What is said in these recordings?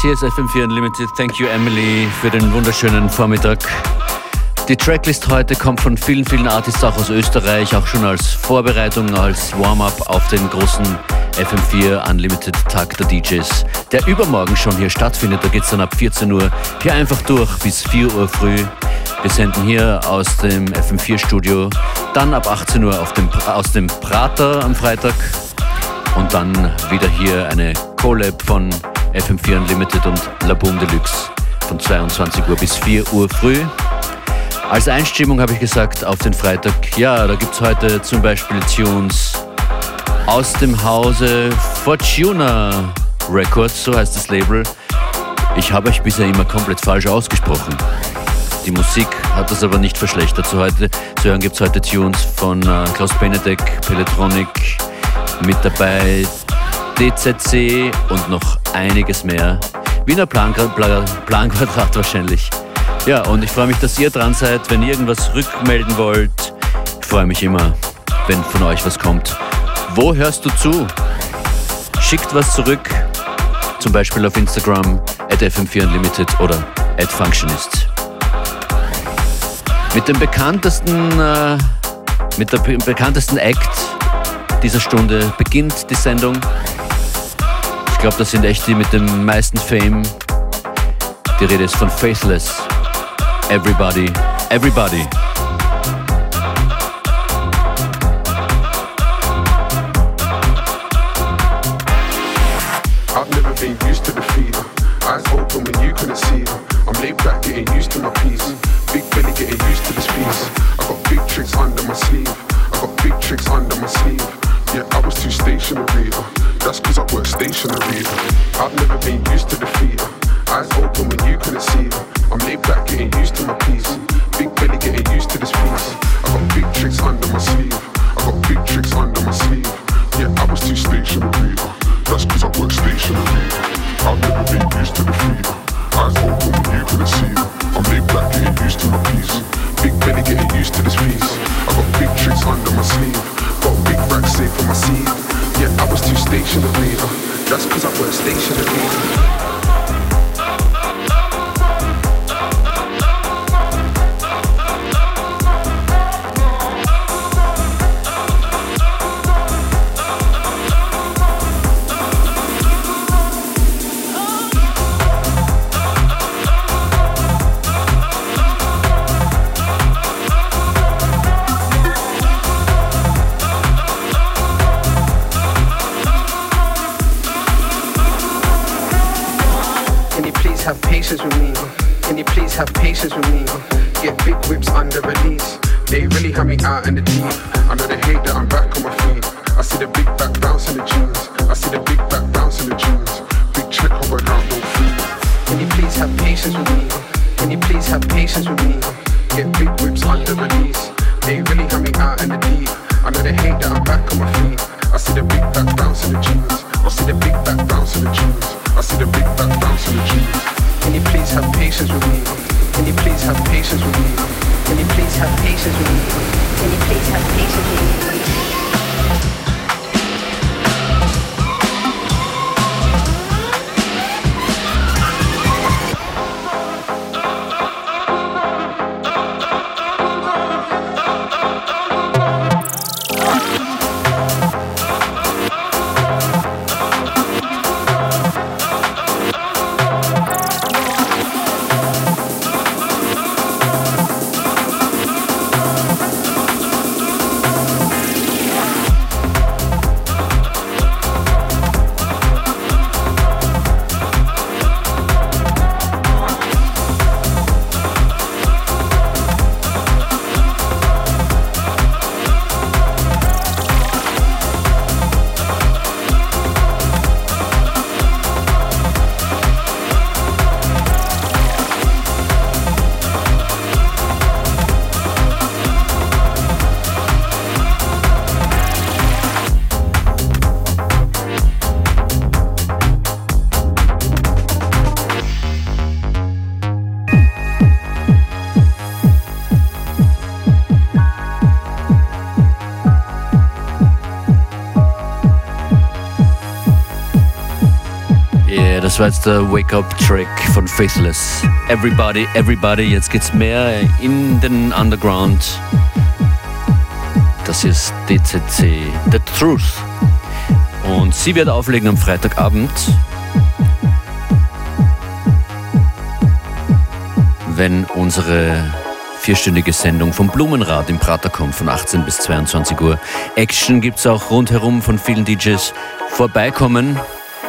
Hier ist FM4 Unlimited. Thank you, Emily, für den wunderschönen Vormittag. Die Tracklist heute kommt von vielen, vielen Artists auch aus Österreich, auch schon als Vorbereitung, als Warm-up auf den großen FM4 Unlimited Tag der DJs, der übermorgen schon hier stattfindet. Da geht es dann ab 14 Uhr hier einfach durch bis 4 Uhr früh. Wir senden hier aus dem FM4 Studio, dann ab 18 Uhr auf dem, aus dem Prater am Freitag und dann wieder hier eine Collab von FM4 Unlimited und La Boom Deluxe von 22 Uhr bis 4 Uhr früh. Als Einstimmung habe ich gesagt, auf den Freitag, ja, da gibt es heute zum Beispiel Tunes aus dem Hause Fortuna Records, so heißt das Label. Ich habe euch bisher immer komplett falsch ausgesprochen. Die Musik hat das aber nicht verschlechtert. So heute, zu hören gibt es heute Tunes von äh, Klaus Benedek, Peletronic, mit dabei DZC und noch einiges mehr. Wiener Planquadrat Plan, wahrscheinlich. Ja, und ich freue mich, dass ihr dran seid. Wenn ihr irgendwas rückmelden wollt, ich freue mich immer, wenn von euch was kommt. Wo hörst du zu? Schickt was zurück, zum Beispiel auf Instagram at fm4 unlimited oder at functionist. Mit dem bekanntesten, äh, mit der bekanntesten Act dieser Stunde beginnt die Sendung. Ich glaube, das sind echt die mit dem meisten Fame. Die Rede ist von Faithless. Everybody, everybody. I've never been used to the fever. Eyes open when you couldn't see. I'm laid back, getting used to my peace. Big belly, getting used to this piece. Stationary. Uh, that's cause I work stationary. Uh, I've never been used to the fever. Eyes open when you couldn't see. I'm laid back, getting used to my Das war jetzt der Wake-up-Track von Faithless. Everybody, everybody, jetzt geht's mehr in den Underground. Das ist DCC, The Truth. Und sie wird auflegen am Freitagabend. Wenn unsere vierstündige Sendung vom Blumenrad im Prater kommt von 18 bis 22 Uhr. Action gibt's auch rundherum von vielen DJs. Vorbeikommen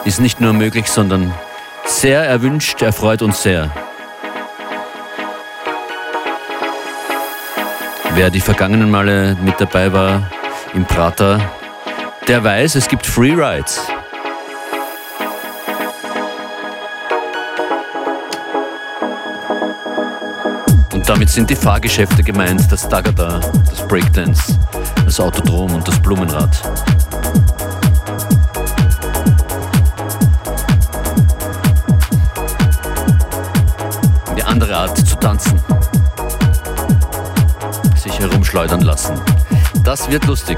ist nicht nur möglich, sondern sehr erwünscht, erfreut uns sehr. Wer die vergangenen Male mit dabei war im Prater, der weiß, es gibt Free Rides. Und damit sind die Fahrgeschäfte gemeint, das Dagada, das Breakdance, das Autodrom und das Blumenrad. Sich herumschleudern lassen. Das wird lustig.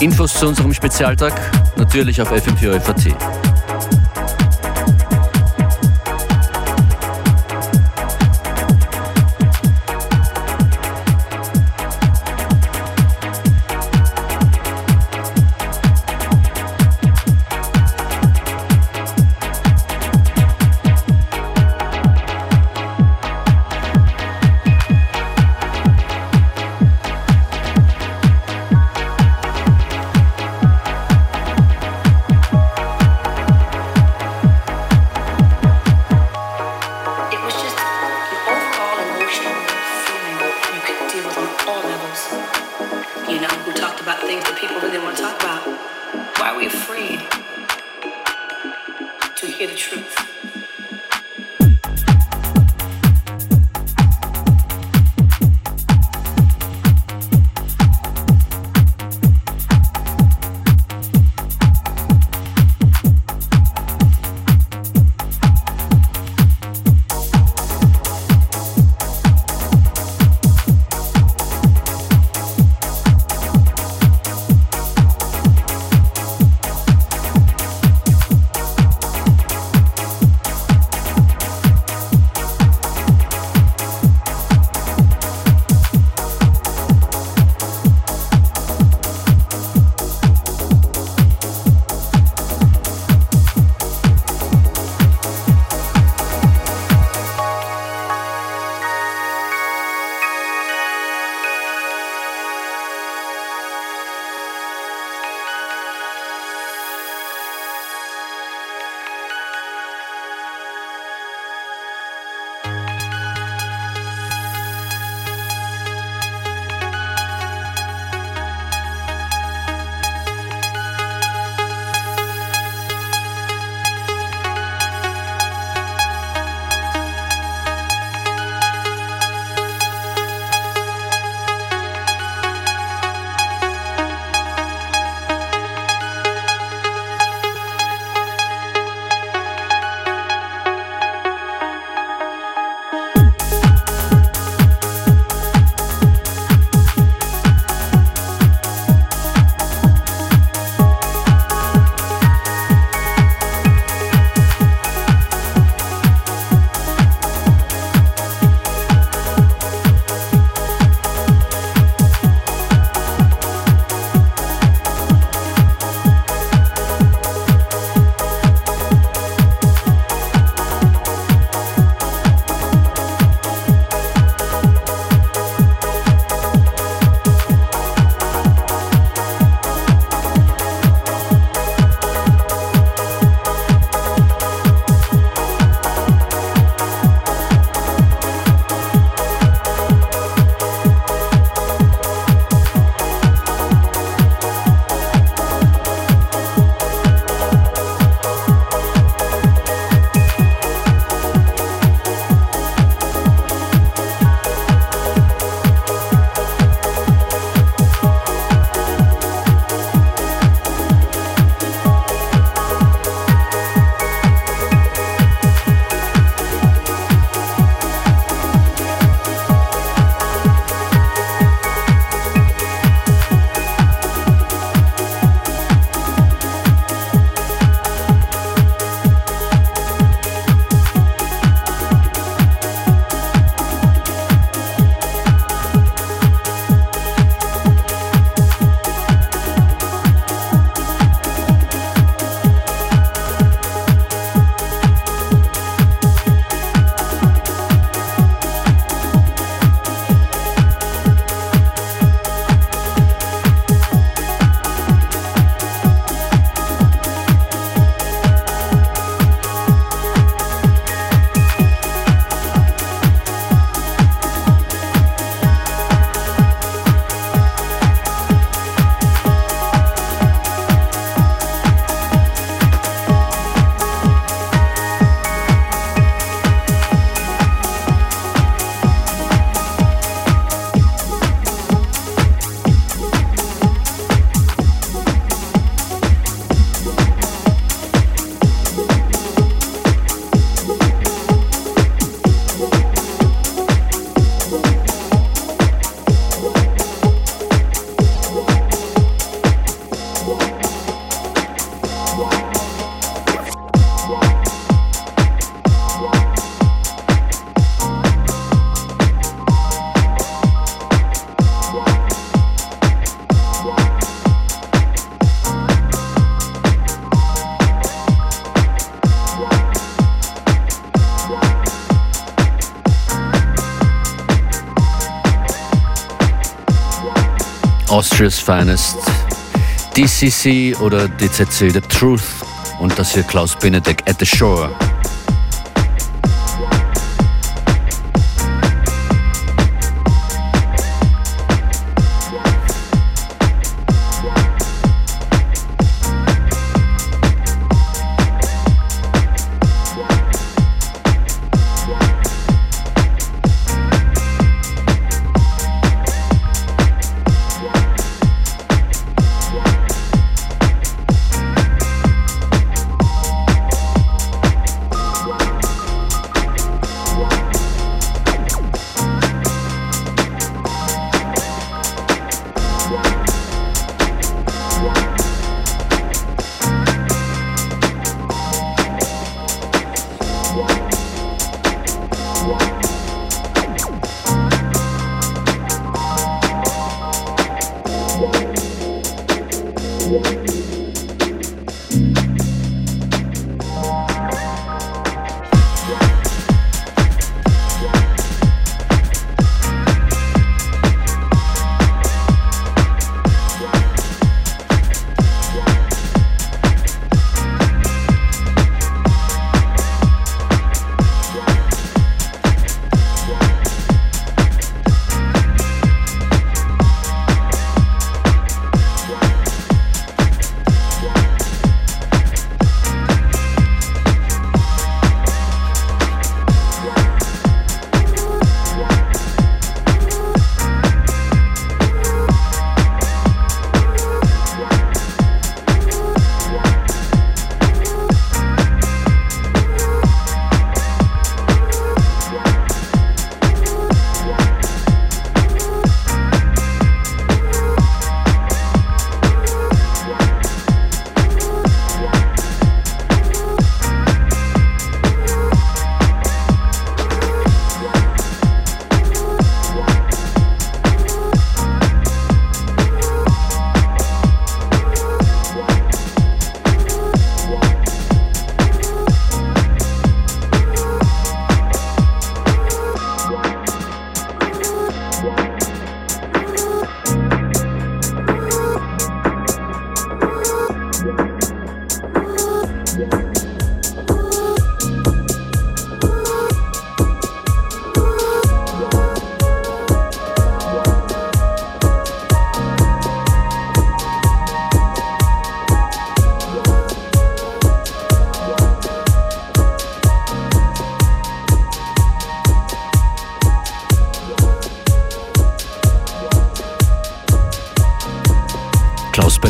Infos zu unserem Spezialtag natürlich auf fm4 Austria's Finest. DCC oder DZC The Truth und das hier Klaus Benedek at the Shore.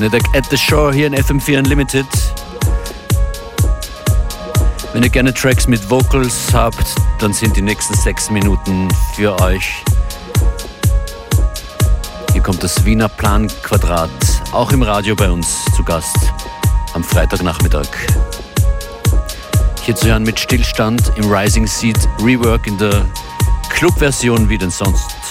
Benedek at the Shore hier in FM4 Unlimited. Wenn ihr gerne Tracks mit Vocals habt, dann sind die nächsten sechs Minuten für euch. Hier kommt das Wiener Planquadrat, auch im Radio bei uns zu Gast am Freitagnachmittag. Hier zu hören mit Stillstand im Rising Seed Rework in der Clubversion wie denn sonst.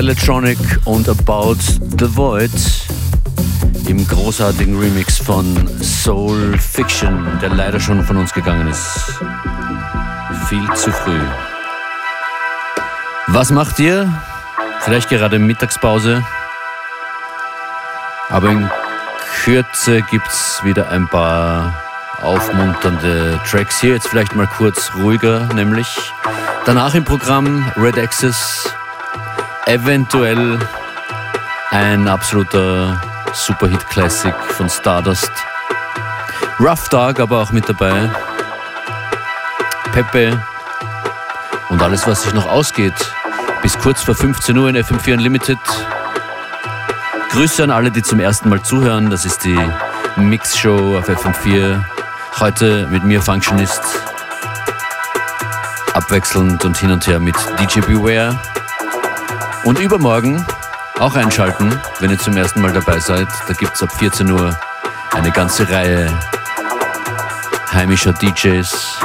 Palatronic und About the Void im großartigen Remix von Soul Fiction, der leider schon von uns gegangen ist. Viel zu früh. Was macht ihr? Vielleicht gerade Mittagspause. Aber in Kürze gibt es wieder ein paar aufmunternde Tracks hier. Jetzt vielleicht mal kurz ruhiger, nämlich danach im Programm Red Access eventuell ein absoluter Superhit-Classic von Stardust. Rough Dog aber auch mit dabei. Pepe und alles, was sich noch ausgeht. Bis kurz vor 15 Uhr in FM4 Unlimited. Grüße an alle, die zum ersten Mal zuhören. Das ist die Mix-Show auf FM4. Heute mit mir Functionist. Abwechselnd und hin und her mit DJ Beware. Und übermorgen auch einschalten, wenn ihr zum ersten Mal dabei seid. Da gibt es ab 14 Uhr eine ganze Reihe heimischer DJs.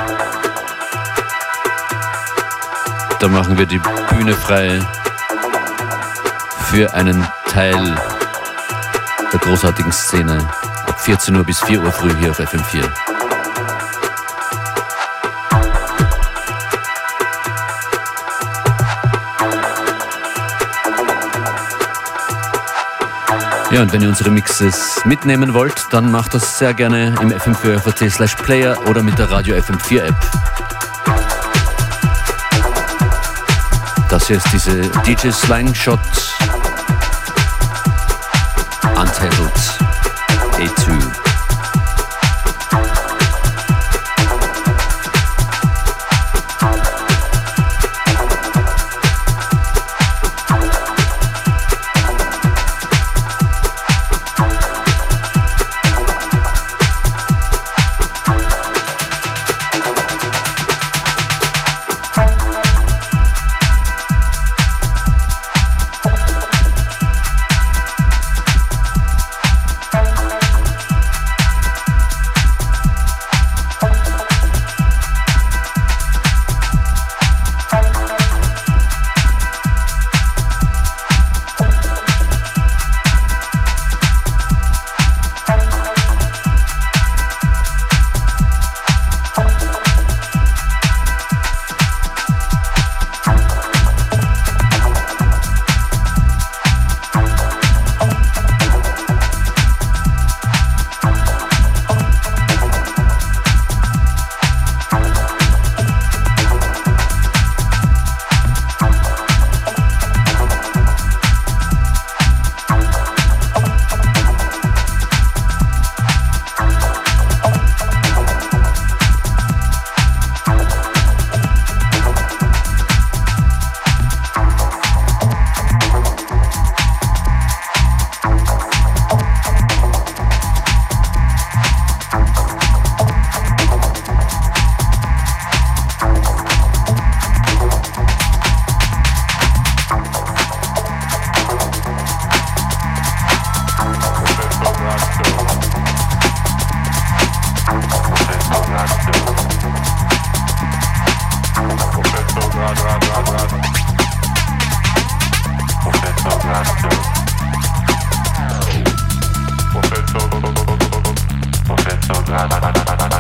Da machen wir die Bühne frei für einen Teil der großartigen Szene. Ab 14 Uhr bis 4 Uhr früh hier auf FM4. Ja, und wenn ihr unsere Mixes mitnehmen wollt, dann macht das sehr gerne im fm4 slash player oder mit der Radio FM4 App. Das hier ist diese DJ Slangshot Untitled A2.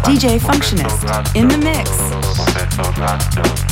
DJ Functionist in the mix.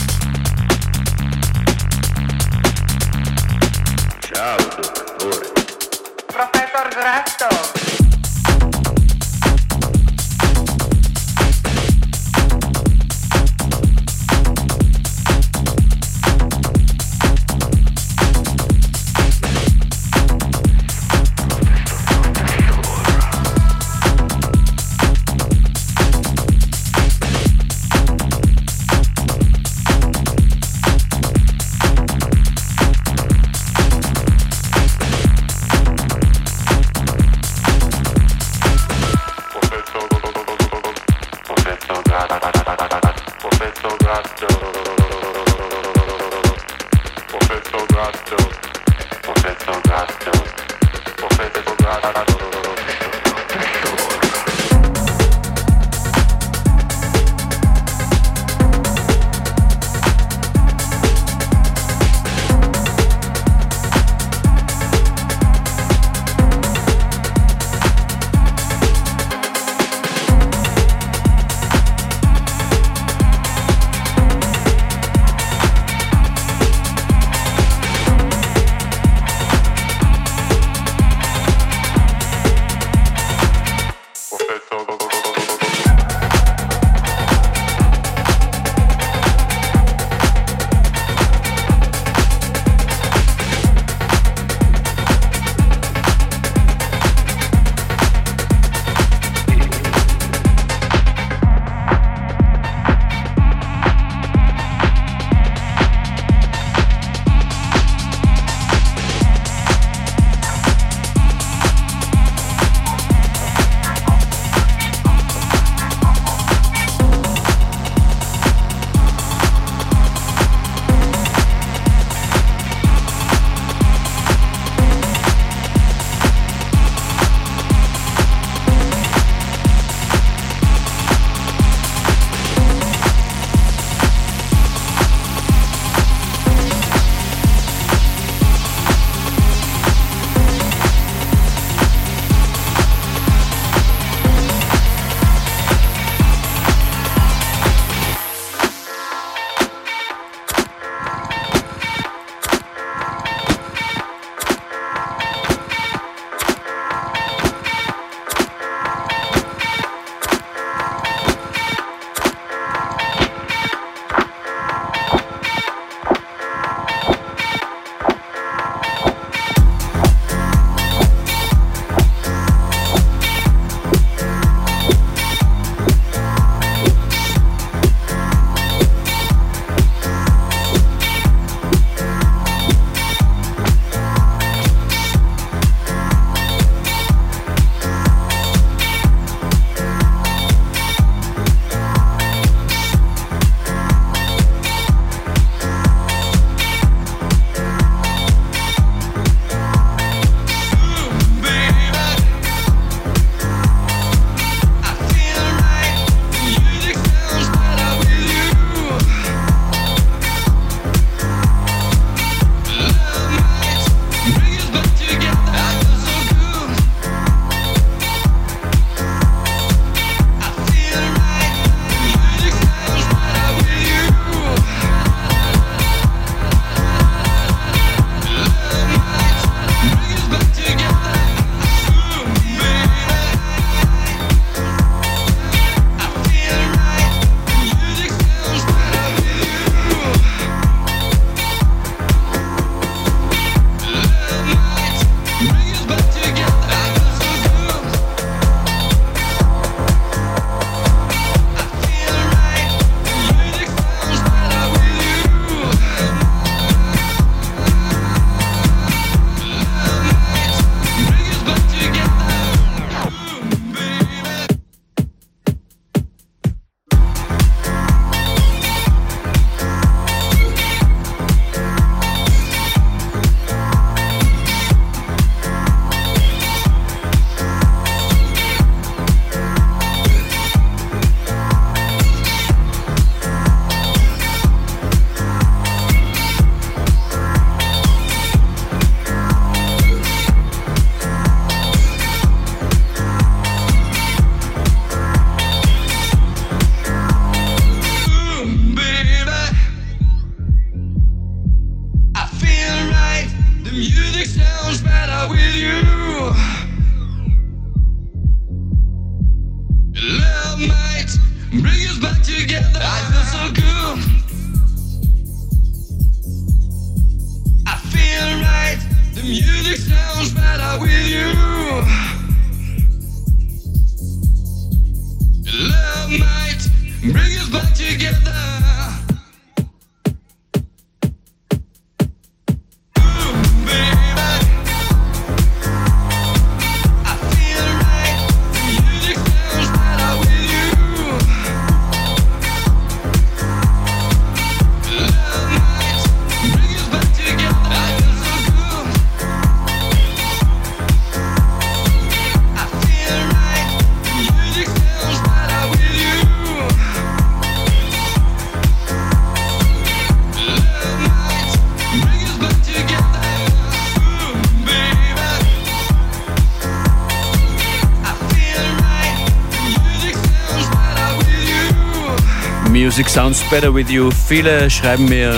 Better With You. Viele schreiben mir,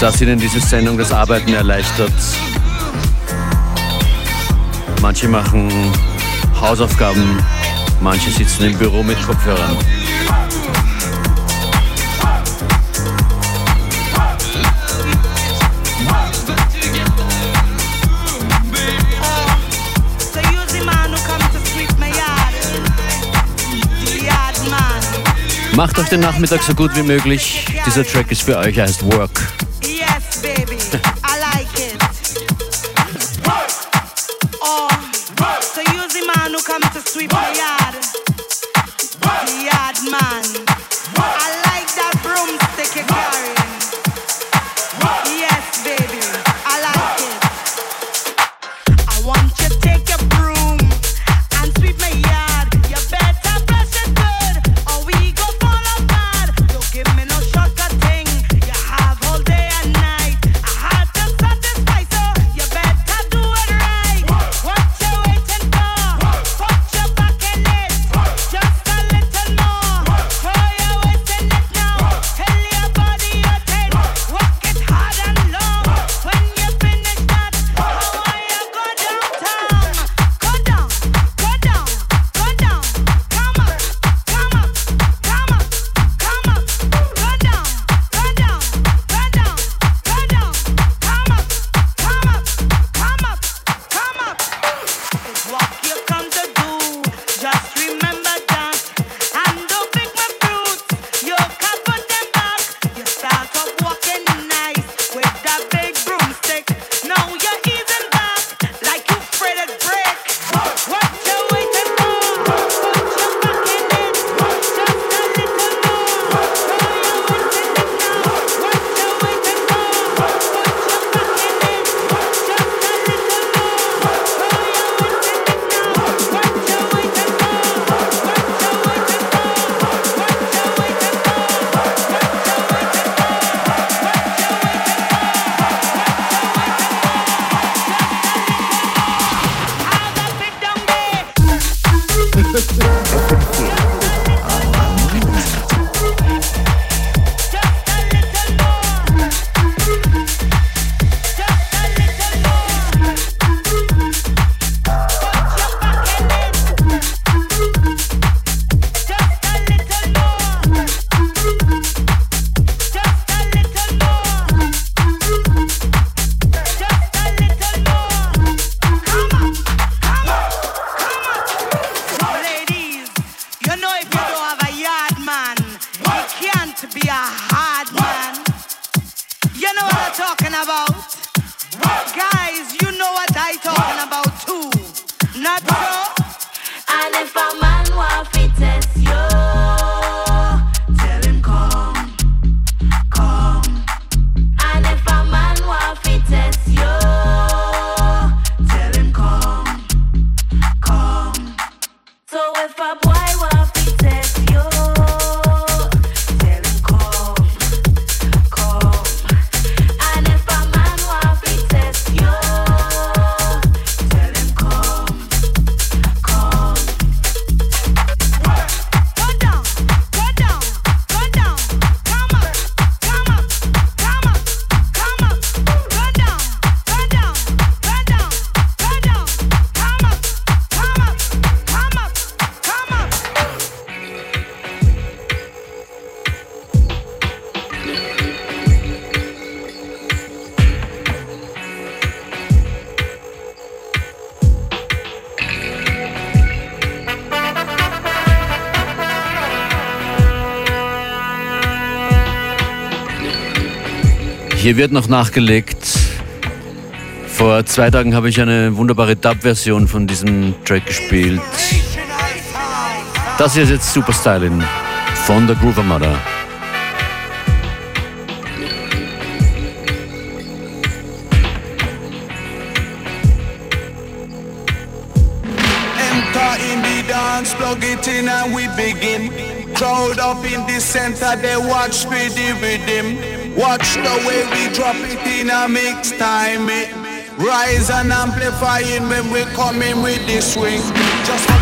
dass ihnen diese Sendung das Arbeiten erleichtert. Manche machen Hausaufgaben, manche sitzen im Büro mit Kopfhörern. Macht euch den Nachmittag so gut wie möglich. Dieser Track ist für euch, er heißt Work. Hier wird noch nachgelegt. Vor zwei Tagen habe ich eine wunderbare Dub-Version von diesem Track gespielt. Das hier ist jetzt Super Stylin von der Groover Mother. plug it in and we begin. Crowd up in the center, they watch me dividend. Watch the way we drop it in a mix time. It rise and amplifying when we coming with this swing. Just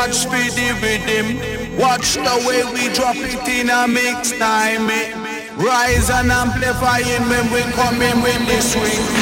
watch the rhythm. Watch the way we drop it in a mix time. It. Rise and amplify it, when we come in with the swing.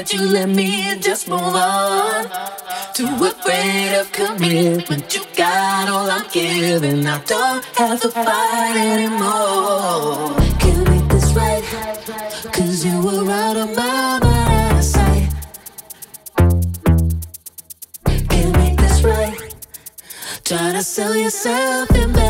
Can't you let me just move on? Too afraid of commitment. You got all I'm giving. I don't have to fight anymore. Can't make this right. Cause you were out of my mind, out sight. Can't make this right. Trying to sell yourself in better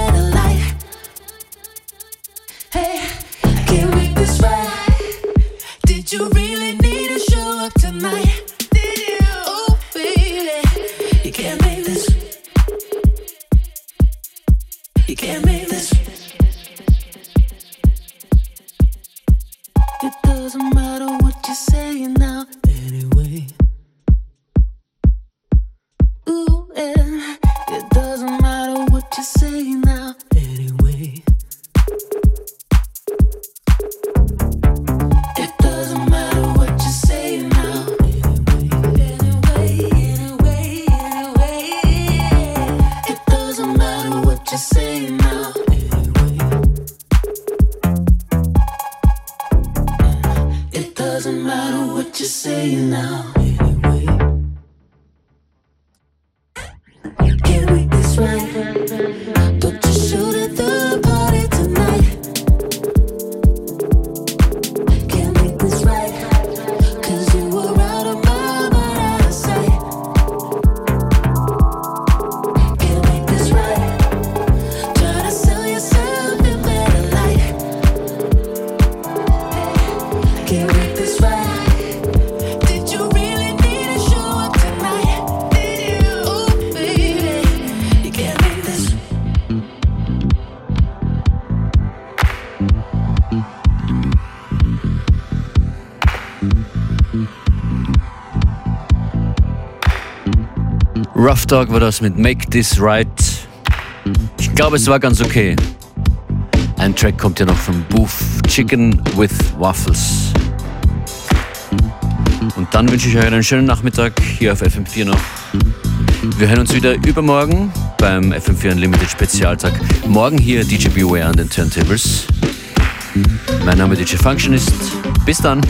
Rough Dog war das mit Make This Right. Ich glaube, es war ganz okay. Ein Track kommt ja noch von Booth, Chicken with Waffles. Und dann wünsche ich euch einen schönen Nachmittag hier auf FM4 noch. Wir hören uns wieder übermorgen beim FM4 Unlimited Spezialtag. Morgen hier DJ Beware an den Turntables. Mein Name DJ Functionist. Bis dann.